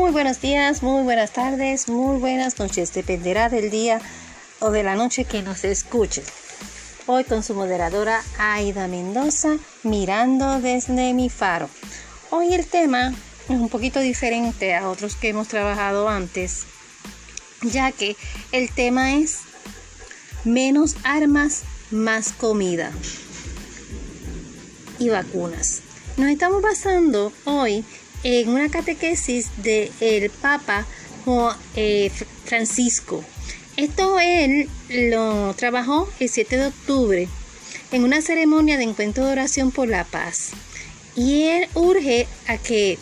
Muy buenos días, muy buenas tardes, muy buenas noches. Dependerá del día o de la noche que nos escuche. Hoy con su moderadora Aida Mendoza, mirando desde mi faro. Hoy el tema es un poquito diferente a otros que hemos trabajado antes, ya que el tema es menos armas, más comida y vacunas. Nos estamos basando hoy en una catequesis del el Papa eh, Francisco. Esto él lo trabajó el 7 de octubre en una ceremonia de encuentro de oración por la paz. Y él urge a que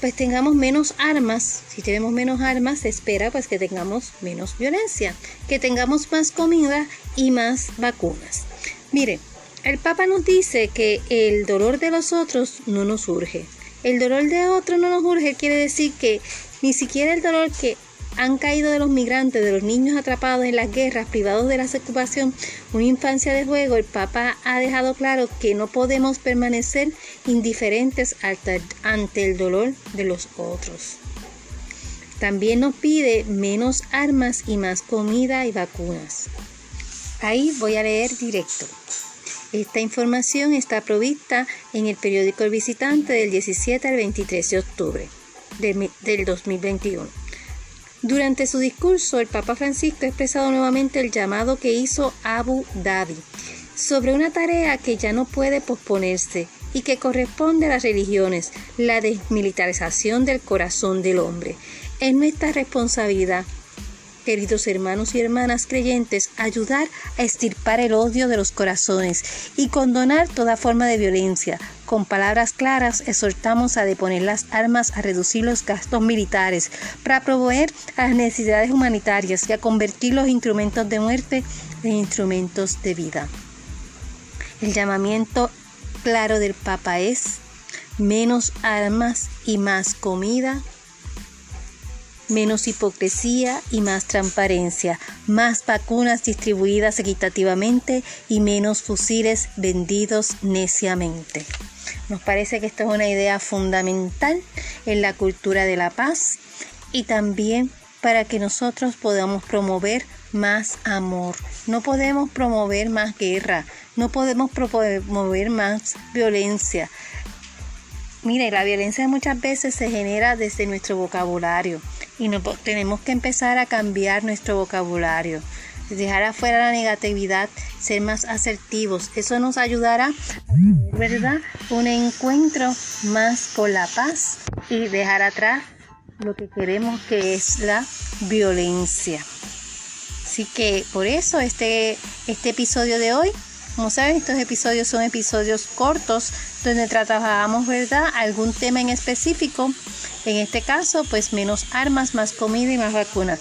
pues tengamos menos armas. Si tenemos menos armas, se espera pues que tengamos menos violencia, que tengamos más comida y más vacunas. Mire, el Papa nos dice que el dolor de los otros no nos urge. El dolor de otros no nos urge quiere decir que ni siquiera el dolor que han caído de los migrantes, de los niños atrapados en las guerras, privados de la ocupación, una infancia de juego, el Papa ha dejado claro que no podemos permanecer indiferentes ante el dolor de los otros. También nos pide menos armas y más comida y vacunas. Ahí voy a leer directo. Esta información está provista en el periódico El Visitante del 17 al 23 de octubre del 2021. Durante su discurso, el Papa Francisco ha expresado nuevamente el llamado que hizo Abu Dhabi sobre una tarea que ya no puede posponerse y que corresponde a las religiones, la desmilitarización del corazón del hombre. Es nuestra responsabilidad queridos hermanos y hermanas creyentes, ayudar a estirpar el odio de los corazones y condonar toda forma de violencia. Con palabras claras exhortamos a deponer las armas, a reducir los gastos militares, para proveer las necesidades humanitarias y a convertir los instrumentos de muerte en instrumentos de vida. El llamamiento claro del Papa es menos armas y más comida menos hipocresía y más transparencia, más vacunas distribuidas equitativamente y menos fusiles vendidos neciamente. Nos parece que esto es una idea fundamental en la cultura de la paz y también para que nosotros podamos promover más amor. No podemos promover más guerra, no podemos promover más violencia. Mire, la violencia muchas veces se genera desde nuestro vocabulario y tenemos que empezar a cambiar nuestro vocabulario, dejar afuera la negatividad, ser más asertivos. Eso nos ayudará a ¿verdad? un encuentro más con la paz y dejar atrás lo que queremos que es la violencia. Así que por eso este, este episodio de hoy como saben, estos episodios son episodios cortos donde trabajamos, ¿verdad?, algún tema en específico. En este caso, pues menos armas, más comida y más vacunas.